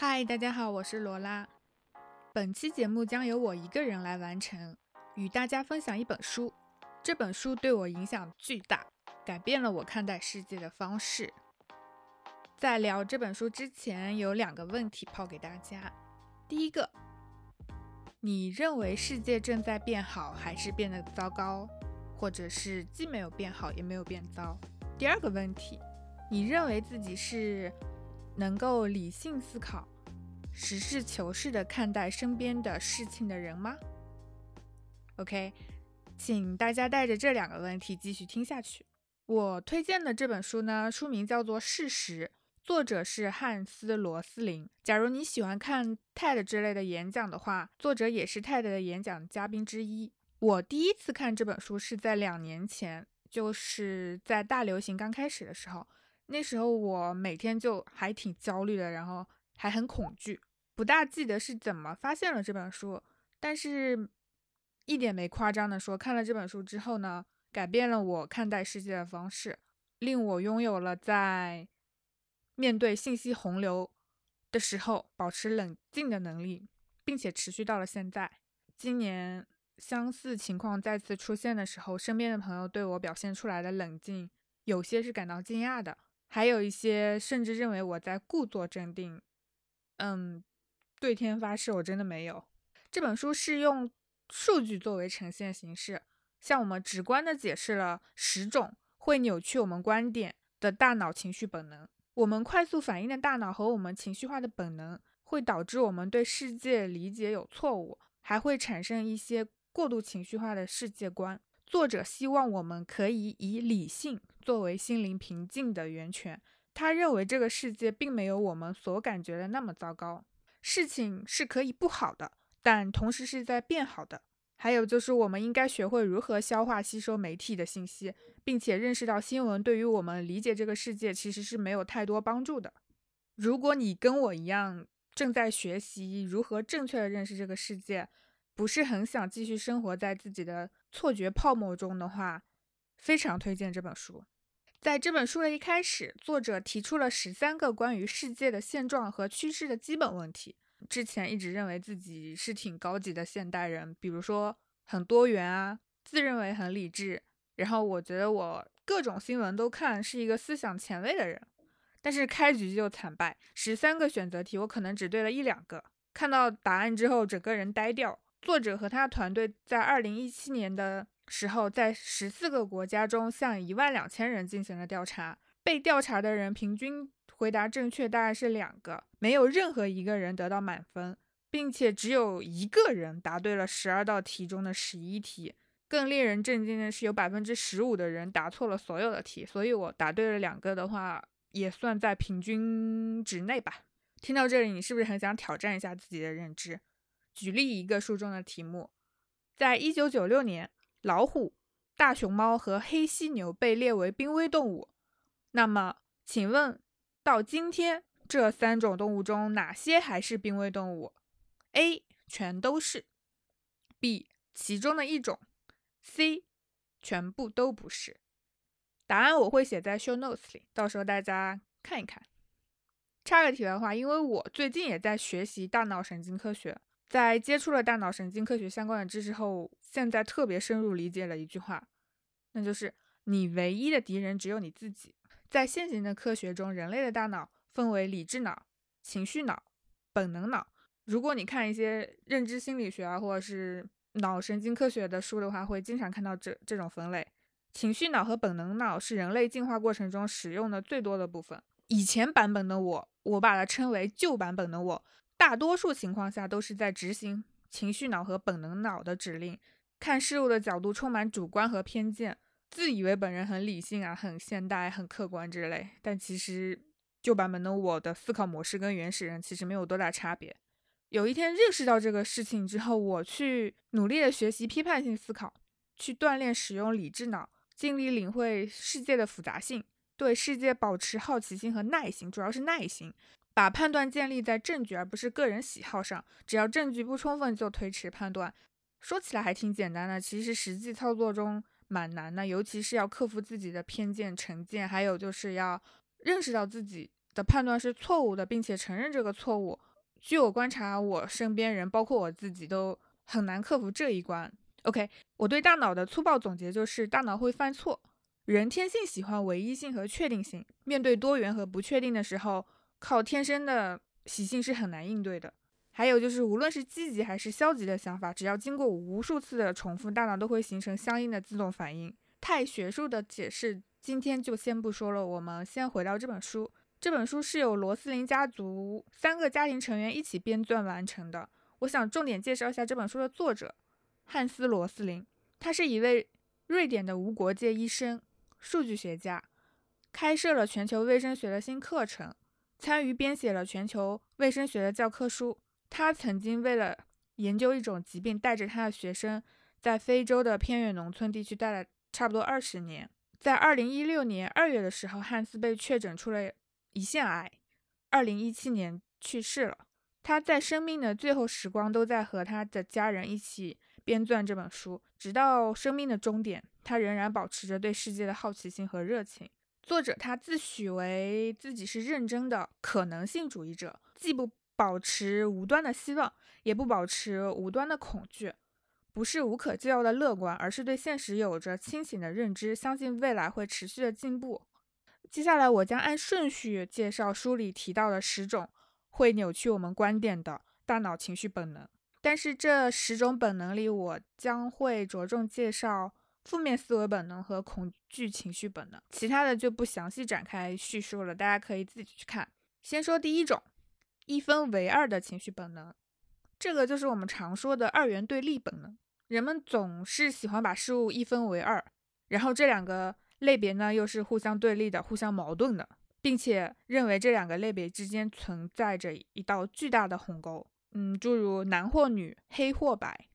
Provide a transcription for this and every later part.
嗨，大家好，我是罗拉。本期节目将由我一个人来完成，与大家分享一本书。这本书对我影响巨大，改变了我看待世界的方式。在聊这本书之前，有两个问题抛给大家。第一个，你认为世界正在变好，还是变得糟糕，或者是既没有变好，也没有变糟？第二个问题，你认为自己是能够理性思考、实事求是地看待身边的事情的人吗？OK，请大家带着这两个问题继续听下去。我推荐的这本书呢，书名叫做《事实》，作者是汉斯·罗斯林。假如你喜欢看 TED 之类的演讲的话，作者也是 TED 的演讲嘉宾之一。我第一次看这本书是在两年前。就是在大流行刚开始的时候，那时候我每天就还挺焦虑的，然后还很恐惧，不大记得是怎么发现了这本书，但是一点没夸张的说，看了这本书之后呢，改变了我看待世界的方式，令我拥有了在面对信息洪流的时候保持冷静的能力，并且持续到了现在，今年。相似情况再次出现的时候，身边的朋友对我表现出来的冷静，有些是感到惊讶的，还有一些甚至认为我在故作镇定。嗯，对天发誓，我真的没有。这本书是用数据作为呈现形式，向我们直观的解释了十种会扭曲我们观点的大脑情绪本能。我们快速反应的大脑和我们情绪化的本能，会导致我们对世界理解有错误，还会产生一些。过度情绪化的世界观，作者希望我们可以以理性作为心灵平静的源泉。他认为这个世界并没有我们所感觉的那么糟糕，事情是可以不好的，但同时是在变好的。还有就是，我们应该学会如何消化吸收媒体的信息，并且认识到新闻对于我们理解这个世界其实是没有太多帮助的。如果你跟我一样正在学习如何正确的认识这个世界，不是很想继续生活在自己的错觉泡沫中的话，非常推荐这本书。在这本书的一开始，作者提出了十三个关于世界的现状和趋势的基本问题。之前一直认为自己是挺高级的现代人，比如说很多元啊，自认为很理智，然后我觉得我各种新闻都看，是一个思想前卫的人。但是开局就惨败，十三个选择题我可能只对了一两个，看到答案之后整个人呆掉。作者和他团队在二零一七年的时候，在十四个国家中向一万两千人进行了调查。被调查的人平均回答正确大概是两个，没有任何一个人得到满分，并且只有一个人答对了十二道题中的十一题。更令人震惊的是，有百分之十五的人答错了所有的题。所以我答对了两个的话，也算在平均值内吧。听到这里，你是不是很想挑战一下自己的认知？举例一个书中的题目，在一九九六年，老虎、大熊猫和黑犀牛被列为濒危动物。那么，请问到今天，这三种动物中哪些还是濒危动物？A. 全都是；B. 其中的一种；C. 全部都不是。答案我会写在 show notes 里，到时候大家看一看。插个题外话，因为我最近也在学习大脑神经科学。在接触了大脑神经科学相关的知识后，现在特别深入理解了一句话，那就是你唯一的敌人只有你自己。在现行的科学中，人类的大脑分为理智脑、情绪脑、本能脑。如果你看一些认知心理学啊，或者是脑神经科学的书的话，会经常看到这这种分类。情绪脑和本能脑是人类进化过程中使用的最多的部分。以前版本的我，我把它称为旧版本的我。大多数情况下都是在执行情绪脑和本能脑的指令，看事物的角度充满主观和偏见，自以为本人很理性啊、很现代、很客观之类。但其实旧版本的我的思考模式跟原始人其实没有多大差别。有一天认识到这个事情之后，我去努力的学习批判性思考，去锻炼使用理智脑，尽力领会世界的复杂性，对世界保持好奇心和耐心，主要是耐心。把判断建立在证据而不是个人喜好上，只要证据不充分就推迟判断。说起来还挺简单的，其实实际操作中蛮难的，尤其是要克服自己的偏见成见，还有就是要认识到自己的判断是错误的，并且承认这个错误，据我观察，我身边人，包括我自己，都很难克服这一关。OK，我对大脑的粗暴总结就是：大脑会犯错。人天性喜欢唯一性和确定性，面对多元和不确定的时候，靠天生的习性是很难应对的。还有就是，无论是积极还是消极的想法，只要经过无数次的重复，大脑都会形成相应的自动反应。太学术的解释，今天就先不说了。我们先回到这本书。这本书是由罗斯林家族三个家庭成员一起编撰完成的。我想重点介绍一下这本书的作者汉斯·罗斯林。他是一位瑞典的无国界医生。数据学家开设了全球卫生学的新课程，参与编写了全球卫生学的教科书。他曾经为了研究一种疾病，带着他的学生在非洲的偏远农村地区待了差不多二十年。在二零一六年二月的时候，汉斯被确诊出了胰腺癌，二零一七年去世了。他在生命的最后时光都在和他的家人一起编撰这本书，直到生命的终点。他仍然保持着对世界的好奇心和热情。作者他自诩为自己是认真的可能性主义者，既不保持无端的希望，也不保持无端的恐惧，不是无可救药的乐观，而是对现实有着清醒的认知，相信未来会持续的进步。接下来我将按顺序介绍书里提到的十种会扭曲我们观点的大脑情绪本能，但是这十种本能里，我将会着重介绍。负面思维本能和恐惧情绪本能，其他的就不详细展开叙述了，大家可以自己去看。先说第一种，一分为二的情绪本能，这个就是我们常说的二元对立本能。人们总是喜欢把事物一分为二，然后这两个类别呢又是互相对立的、互相矛盾的，并且认为这两个类别之间存在着一道巨大的鸿沟。嗯，诸如男或女、黑或白。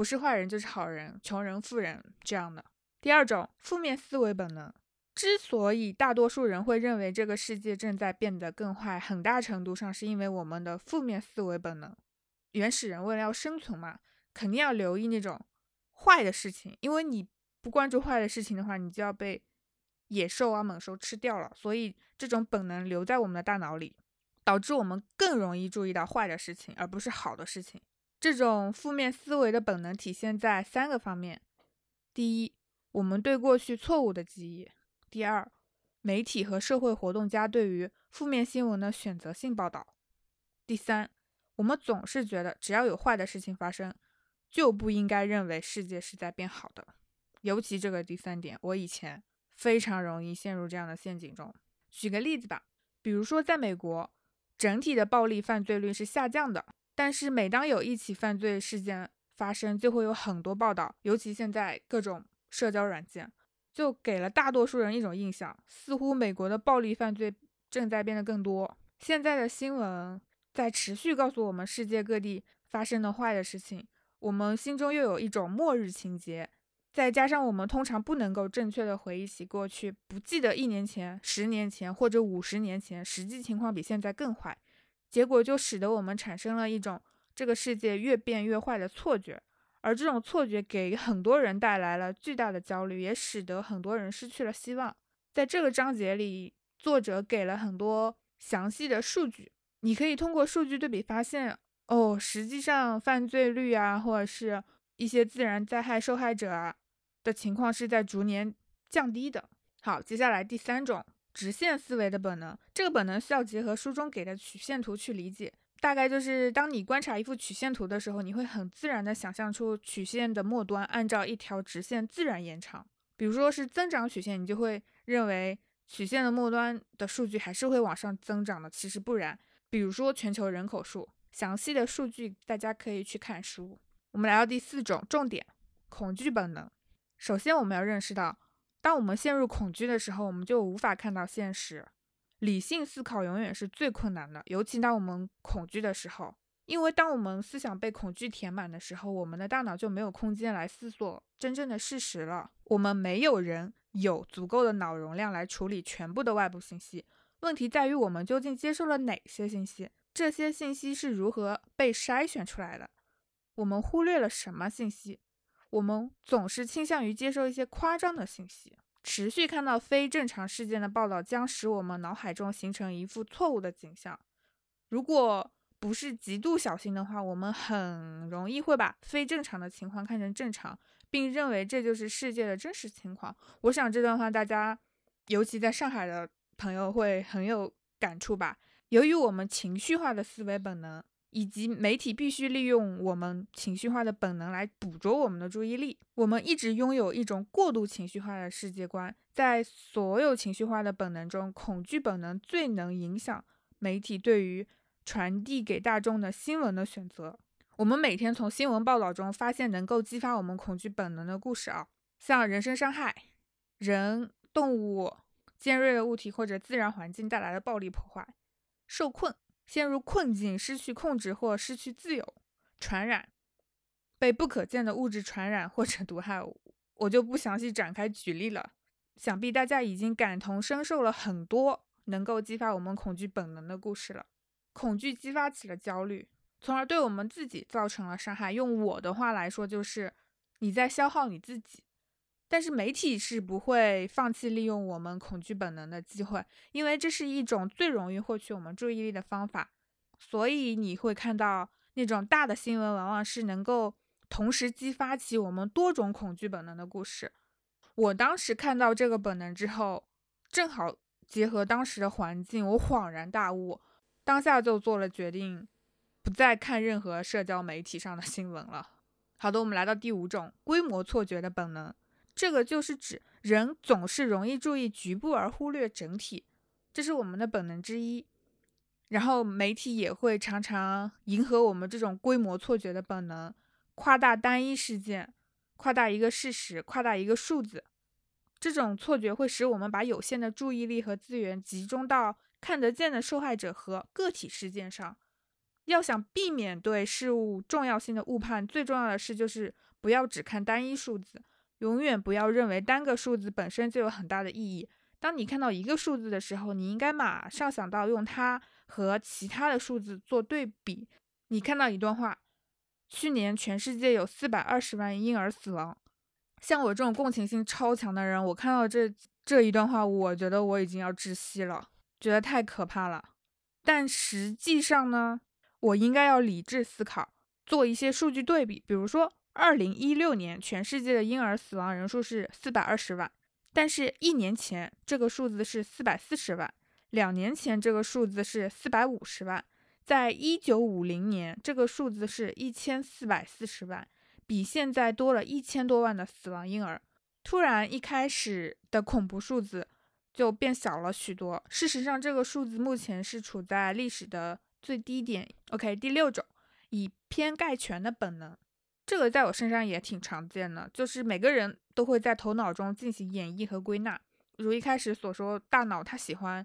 不是坏人就是好人，穷人富人这样的。第二种负面思维本能，之所以大多数人会认为这个世界正在变得更坏，很大程度上是因为我们的负面思维本能。原始人为了要生存嘛，肯定要留意那种坏的事情，因为你不关注坏的事情的话，你就要被野兽啊猛兽吃掉了。所以这种本能留在我们的大脑里，导致我们更容易注意到坏的事情，而不是好的事情。这种负面思维的本能体现在三个方面：第一，我们对过去错误的记忆；第二，媒体和社会活动家对于负面新闻的选择性报道；第三，我们总是觉得只要有坏的事情发生，就不应该认为世界是在变好的。尤其这个第三点，我以前非常容易陷入这样的陷阱中。举个例子吧，比如说在美国，整体的暴力犯罪率是下降的。但是每当有一起犯罪事件发生，就会有很多报道，尤其现在各种社交软件，就给了大多数人一种印象，似乎美国的暴力犯罪正在变得更多。现在的新闻在持续告诉我们世界各地发生的坏的事情，我们心中又有一种末日情节，再加上我们通常不能够正确的回忆起过去，不记得一年前、十年前或者五十年前实际情况比现在更坏。结果就使得我们产生了一种这个世界越变越坏的错觉，而这种错觉给很多人带来了巨大的焦虑，也使得很多人失去了希望。在这个章节里，作者给了很多详细的数据，你可以通过数据对比发现，哦，实际上犯罪率啊，或者是一些自然灾害受害者啊的情况是在逐年降低的。好，接下来第三种。直线思维的本能，这个本能需要结合书中给的曲线图去理解。大概就是当你观察一幅曲线图的时候，你会很自然的想象出曲线的末端按照一条直线自然延长。比如说是增长曲线，你就会认为曲线的末端的数据还是会往上增长的。其实不然。比如说全球人口数，详细的数据大家可以去看书。我们来到第四种重点，恐惧本能。首先我们要认识到。当我们陷入恐惧的时候，我们就无法看到现实。理性思考永远是最困难的，尤其当我们恐惧的时候，因为当我们思想被恐惧填满的时候，我们的大脑就没有空间来思索真正的事实了。我们没有人有足够的脑容量来处理全部的外部信息。问题在于我们究竟接受了哪些信息？这些信息是如何被筛选出来的？我们忽略了什么信息？我们总是倾向于接受一些夸张的信息，持续看到非正常事件的报道，将使我们脑海中形成一幅错误的景象。如果不是极度小心的话，我们很容易会把非正常的情况看成正常，并认为这就是世界的真实情况。我想这段话大家，尤其在上海的朋友会很有感触吧。由于我们情绪化的思维本能。以及媒体必须利用我们情绪化的本能来捕捉我们的注意力。我们一直拥有一种过度情绪化的世界观，在所有情绪化的本能中，恐惧本能最能影响媒体对于传递给大众的新闻的选择。我们每天从新闻报道中发现能够激发我们恐惧本能的故事啊，像人身伤害、人、动物、尖锐的物体或者自然环境带来的暴力破坏、受困。陷入困境、失去控制或失去自由、传染、被不可见的物质传染或者毒害，我就不详细展开举例了。想必大家已经感同身受了很多能够激发我们恐惧本能的故事了。恐惧激发起了焦虑，从而对我们自己造成了伤害。用我的话来说，就是你在消耗你自己。但是媒体是不会放弃利用我们恐惧本能的机会，因为这是一种最容易获取我们注意力的方法。所以你会看到那种大的新闻，往往是能够同时激发起我们多种恐惧本能的故事。我当时看到这个本能之后，正好结合当时的环境，我恍然大悟，当下就做了决定，不再看任何社交媒体上的新闻了。好的，我们来到第五种规模错觉的本能。这个就是指人总是容易注意局部而忽略整体，这是我们的本能之一。然后媒体也会常常迎合我们这种规模错觉的本能，夸大单一事件，夸大一个事实，夸大一个数字。这种错觉会使我们把有限的注意力和资源集中到看得见的受害者和个体事件上。要想避免对事物重要性的误判，最重要的是就是不要只看单一数字。永远不要认为单个数字本身就有很大的意义。当你看到一个数字的时候，你应该马上想到用它和其他的数字做对比。你看到一段话：去年全世界有四百二十万婴儿死亡。像我这种共情性超强的人，我看到这这一段话，我觉得我已经要窒息了，觉得太可怕了。但实际上呢，我应该要理智思考，做一些数据对比，比如说。二零一六年，全世界的婴儿死亡人数是四百二十万，但是一年前这个数字是四百四十万，两年前这个数字是四百五十万，在一九五零年这个数字是一千四百四十万，比现在多了一千多万的死亡婴儿。突然，一开始的恐怖数字就变小了许多。事实上，这个数字目前是处在历史的最低点。OK，第六种，以偏概全的本能。这个在我身上也挺常见的，就是每个人都会在头脑中进行演绎和归纳。如一开始所说，大脑它喜欢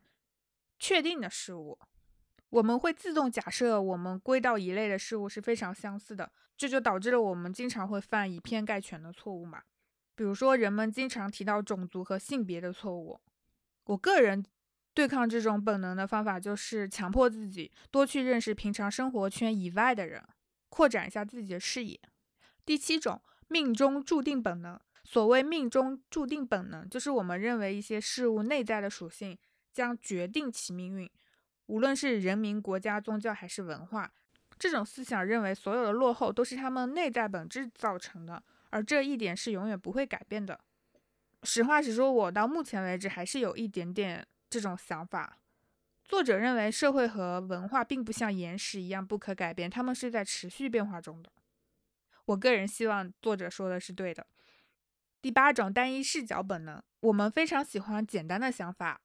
确定的事物，我们会自动假设我们归到一类的事物是非常相似的，这就导致了我们经常会犯以偏概全的错误嘛。比如说，人们经常提到种族和性别的错误。我个人对抗这种本能的方法就是强迫自己多去认识平常生活圈以外的人，扩展一下自己的视野。第七种命中注定本能。所谓命中注定本能，就是我们认为一些事物内在的属性将决定其命运，无论是人民、国家、宗教还是文化。这种思想认为所有的落后都是他们内在本质造成的，而这一点是永远不会改变的。实话实说，我到目前为止还是有一点点这种想法。作者认为社会和文化并不像岩石一样不可改变，他们是在持续变化中的。我个人希望作者说的是对的。第八种单一视角本能，我们非常喜欢简单的想法。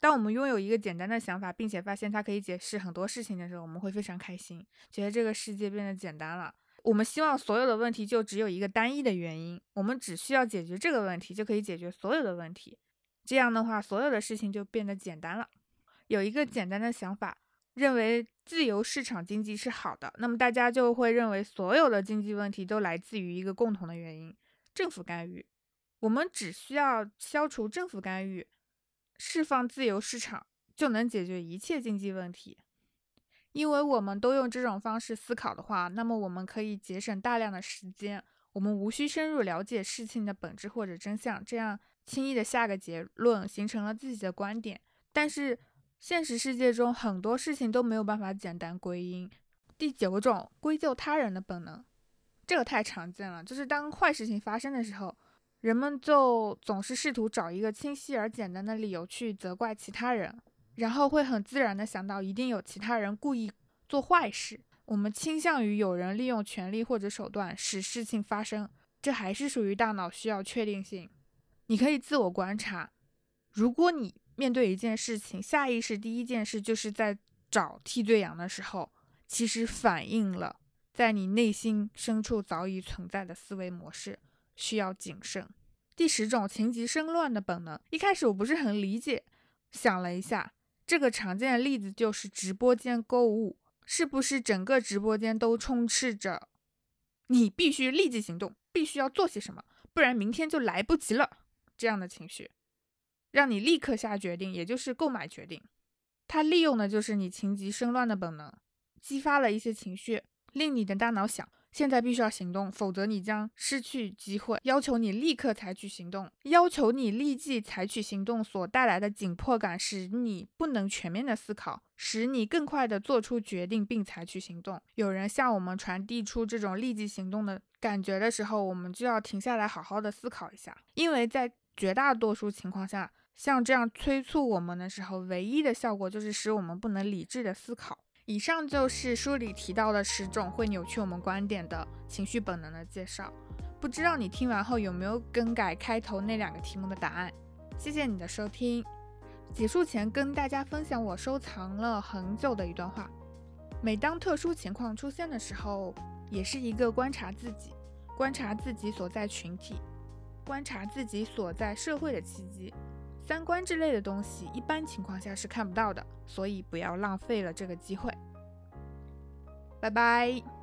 当我们拥有一个简单的想法，并且发现它可以解释很多事情的时候，我们会非常开心，觉得这个世界变得简单了。我们希望所有的问题就只有一个单一的原因，我们只需要解决这个问题就可以解决所有的问题。这样的话，所有的事情就变得简单了。有一个简单的想法。认为自由市场经济是好的，那么大家就会认为所有的经济问题都来自于一个共同的原因——政府干预。我们只需要消除政府干预，释放自由市场，就能解决一切经济问题。因为我们都用这种方式思考的话，那么我们可以节省大量的时间，我们无需深入了解事情的本质或者真相，这样轻易的下个结论，形成了自己的观点。但是。现实世界中很多事情都没有办法简单归因。第九种，归咎他人的本能，这个太常见了，就是当坏事情发生的时候，人们就总是试图找一个清晰而简单的理由去责怪其他人，然后会很自然的想到一定有其他人故意做坏事。我们倾向于有人利用权力或者手段使事情发生，这还是属于大脑需要确定性。你可以自我观察，如果你面对一件事情，下意识第一件事就是在找替罪羊的时候。其实反映了在你内心深处早已存在的思维模式，需要谨慎。第十种情急生乱的本能，一开始我不是很理解，想了一下，这个常见的例子就是直播间购物，是不是整个直播间都充斥着你必须立即行动，必须要做些什么，不然明天就来不及了这样的情绪，让你立刻下决定，也就是购买决定。它利用的就是你情急生乱的本能。激发了一些情绪，令你的大脑想，现在必须要行动，否则你将失去机会。要求你立刻采取行动，要求你立即采取行动所带来的紧迫感，使你不能全面的思考，使你更快的做出决定并采取行动。有人向我们传递出这种立即行动的感觉的时候，我们就要停下来好好的思考一下，因为在绝大多数情况下，像这样催促我们的时候，唯一的效果就是使我们不能理智的思考。以上就是书里提到的十种会扭曲我们观点的情绪本能的介绍。不知道你听完后有没有更改开头那两个题目的答案？谢谢你的收听。结束前跟大家分享我收藏了很久的一段话：每当特殊情况出现的时候，也是一个观察自己、观察自己所在群体、观察自己所在社会的契机。三观之类的东西，一般情况下是看不到的，所以不要浪费了这个机会。拜拜。